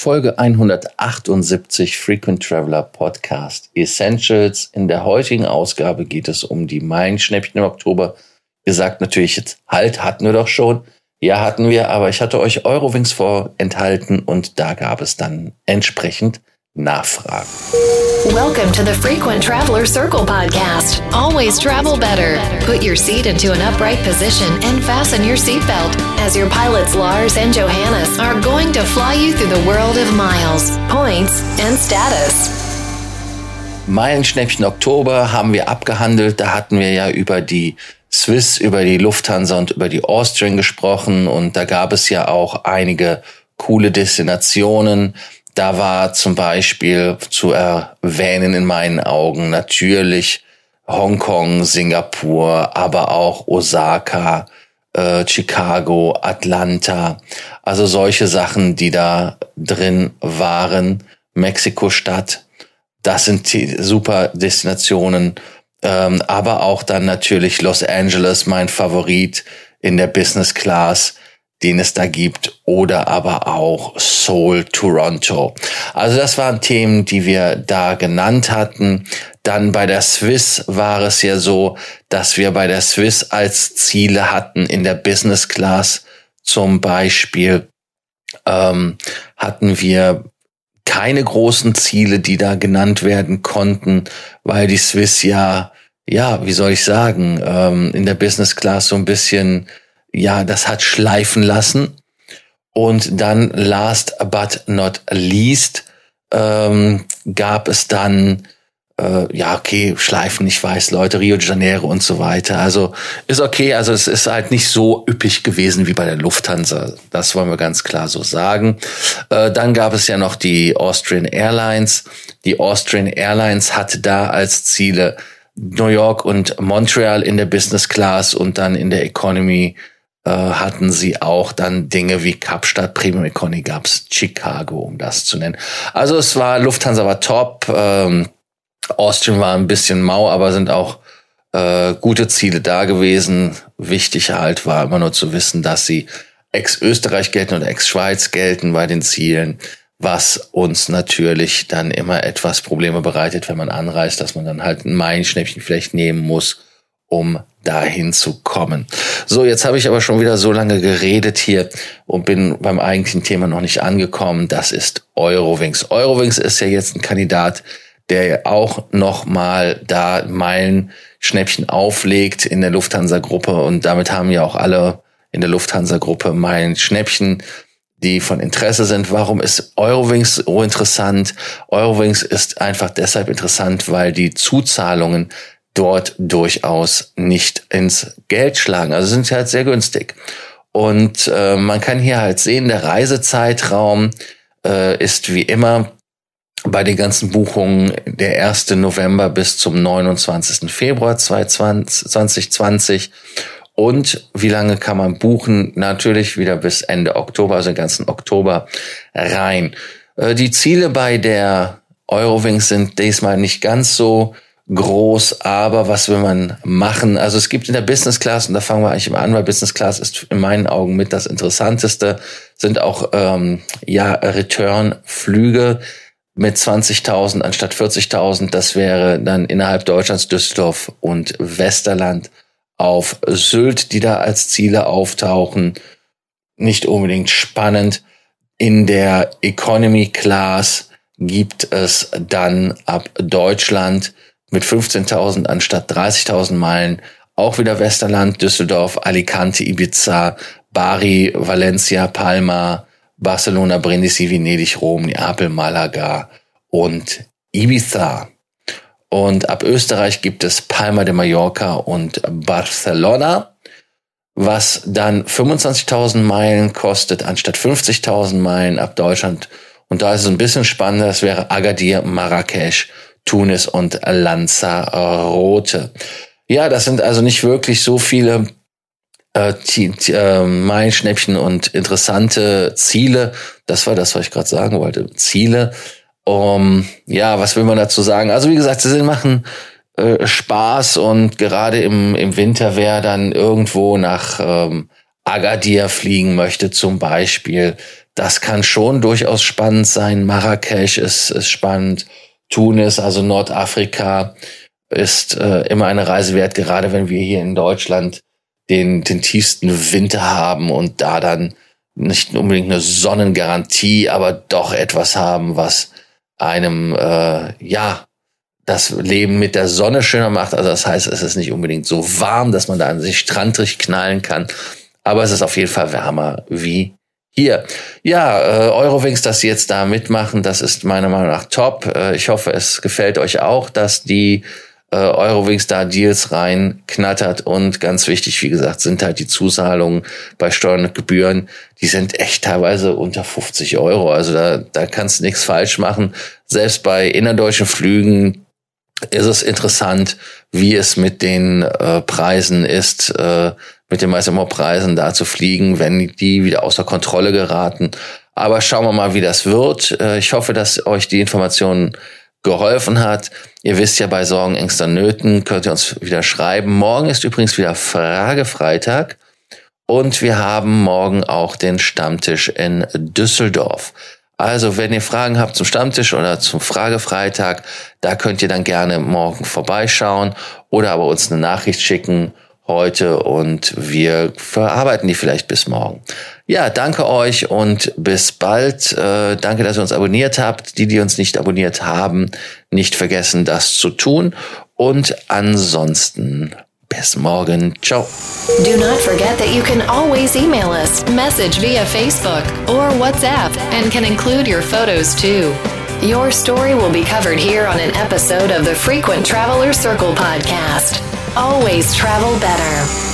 Folge 178 Frequent Traveler Podcast Essentials. In der heutigen Ausgabe geht es um die Meilenschnäppchen im Oktober. Ihr sagt natürlich jetzt, halt, hatten wir doch schon. Ja, hatten wir, aber ich hatte euch Eurowings vorenthalten und da gab es dann entsprechend Nachfragen. Welcome to the Frequent Traveler Circle podcast. Always travel better. Put your seat into an upright position and fasten your seatbelt as your pilots Lars and Johannes are going to fly you through the world of miles, points and status. Meilenschnäppchen Oktober haben wir abgehandelt. Da hatten wir ja über die Swiss, über die Lufthansa und über die Austrian gesprochen und da gab es ja auch einige coole Destinationen da war zum Beispiel zu erwähnen in meinen Augen natürlich Hongkong, Singapur, aber auch Osaka, äh, Chicago, Atlanta. Also solche Sachen, die da drin waren. Mexiko-Stadt. Das sind super Destinationen. Ähm, aber auch dann natürlich Los Angeles, mein Favorit in der Business Class den es da gibt, oder aber auch Seoul, Toronto. Also das waren Themen, die wir da genannt hatten. Dann bei der Swiss war es ja so, dass wir bei der Swiss als Ziele hatten in der Business Class zum Beispiel ähm, hatten wir keine großen Ziele, die da genannt werden konnten, weil die Swiss ja, ja, wie soll ich sagen, ähm, in der Business Class so ein bisschen ja, das hat schleifen lassen. Und dann last but not least ähm, gab es dann äh, ja, okay, Schleifen, ich weiß, Leute, Rio de Janeiro und so weiter. Also ist okay, also es ist halt nicht so üppig gewesen wie bei der Lufthansa. Das wollen wir ganz klar so sagen. Äh, dann gab es ja noch die Austrian Airlines. Die Austrian Airlines hatte da als Ziele New York und Montreal in der Business Class und dann in der Economy äh, hatten sie auch dann Dinge wie Kapstadt, Premium Economy gab's, Chicago, um das zu nennen. Also es war, Lufthansa war top, ähm, Austrian war ein bisschen mau, aber sind auch äh, gute Ziele da gewesen. Wichtig halt war immer nur zu wissen, dass sie ex-Österreich gelten und ex-Schweiz gelten bei den Zielen, was uns natürlich dann immer etwas Probleme bereitet, wenn man anreist, dass man dann halt ein Meilenschnäppchen vielleicht nehmen muss, um dahin zu kommen. So, jetzt habe ich aber schon wieder so lange geredet hier und bin beim eigentlichen Thema noch nicht angekommen. Das ist Eurowings. Eurowings ist ja jetzt ein Kandidat, der ja auch noch mal da Meilenschnäppchen auflegt in der Lufthansa-Gruppe und damit haben ja auch alle in der Lufthansa-Gruppe Meilenschnäppchen die von Interesse sind. Warum ist Eurowings so interessant? Eurowings ist einfach deshalb interessant, weil die Zuzahlungen dort durchaus nicht ins Geld schlagen. Also sind sie halt sehr günstig. Und äh, man kann hier halt sehen, der Reisezeitraum äh, ist wie immer bei den ganzen Buchungen der 1. November bis zum 29. Februar 2020. Und wie lange kann man buchen? Natürlich wieder bis Ende Oktober, also den ganzen Oktober rein. Äh, die Ziele bei der Eurowings sind diesmal nicht ganz so groß, aber was will man machen? Also es gibt in der Business Class, und da fangen wir eigentlich immer an, weil Business Class ist in meinen Augen mit das Interessanteste, sind auch ähm, ja Return-Flüge mit 20.000 anstatt 40.000. Das wäre dann innerhalb Deutschlands Düsseldorf und Westerland auf Sylt, die da als Ziele auftauchen. Nicht unbedingt spannend. In der Economy Class gibt es dann ab Deutschland mit 15.000 anstatt 30.000 Meilen. Auch wieder Westerland, Düsseldorf, Alicante, Ibiza, Bari, Valencia, Palma, Barcelona, Brindisi, Venedig, Rom, Neapel, Malaga und Ibiza. Und ab Österreich gibt es Palma de Mallorca und Barcelona, was dann 25.000 Meilen kostet anstatt 50.000 Meilen ab Deutschland. Und da ist es ein bisschen spannender, das wäre Agadir, Marrakesch Tunis und Lanzarote. Ja, das sind also nicht wirklich so viele äh, äh, Meilenschnäppchen und interessante Ziele. Das war das, was ich gerade sagen wollte. Ziele. Um, ja, was will man dazu sagen? Also wie gesagt, sie machen äh, Spaß und gerade im, im Winter, wer dann irgendwo nach ähm, Agadir fliegen möchte zum Beispiel, das kann schon durchaus spannend sein. Marrakesch ist, ist spannend. Tunis, also Nordafrika, ist äh, immer eine Reise wert, gerade wenn wir hier in Deutschland den, den tiefsten Winter haben und da dann nicht unbedingt eine Sonnengarantie, aber doch etwas haben, was einem äh, ja das Leben mit der Sonne schöner macht. Also das heißt, es ist nicht unbedingt so warm, dass man da an sich strandrig knallen kann, aber es ist auf jeden Fall wärmer wie hier. Ja, äh, Eurowings, dass Sie jetzt da mitmachen, das ist meiner Meinung nach top. Äh, ich hoffe, es gefällt euch auch, dass die äh, Eurowings da Deals reinknattert und ganz wichtig, wie gesagt, sind halt die Zuzahlungen bei Steuern und Gebühren, die sind echt teilweise unter 50 Euro. Also da, da kannst du nichts falsch machen. Selbst bei innerdeutschen Flügen ist es interessant, wie es mit den äh, Preisen ist, äh, mit den meisten Preisen da zu fliegen, wenn die wieder außer Kontrolle geraten. Aber schauen wir mal, wie das wird. Äh, ich hoffe, dass euch die Informationen geholfen hat. Ihr wisst ja, bei Sorgen, Ängsten, Nöten könnt ihr uns wieder schreiben. Morgen ist übrigens wieder Fragefreitag und wir haben morgen auch den Stammtisch in Düsseldorf. Also, wenn ihr Fragen habt zum Stammtisch oder zum Fragefreitag, da könnt ihr dann gerne morgen vorbeischauen oder aber uns eine Nachricht schicken heute und wir verarbeiten die vielleicht bis morgen. Ja, danke euch und bis bald. Äh, danke, dass ihr uns abonniert habt. Die, die uns nicht abonniert haben, nicht vergessen, das zu tun. Und ansonsten bis morgen. Ciao. Do not forget that you can always email us, message via Facebook or WhatsApp, and can include your photos too. Your story will be covered here on an episode of the Frequent Traveler Circle podcast. Always travel better.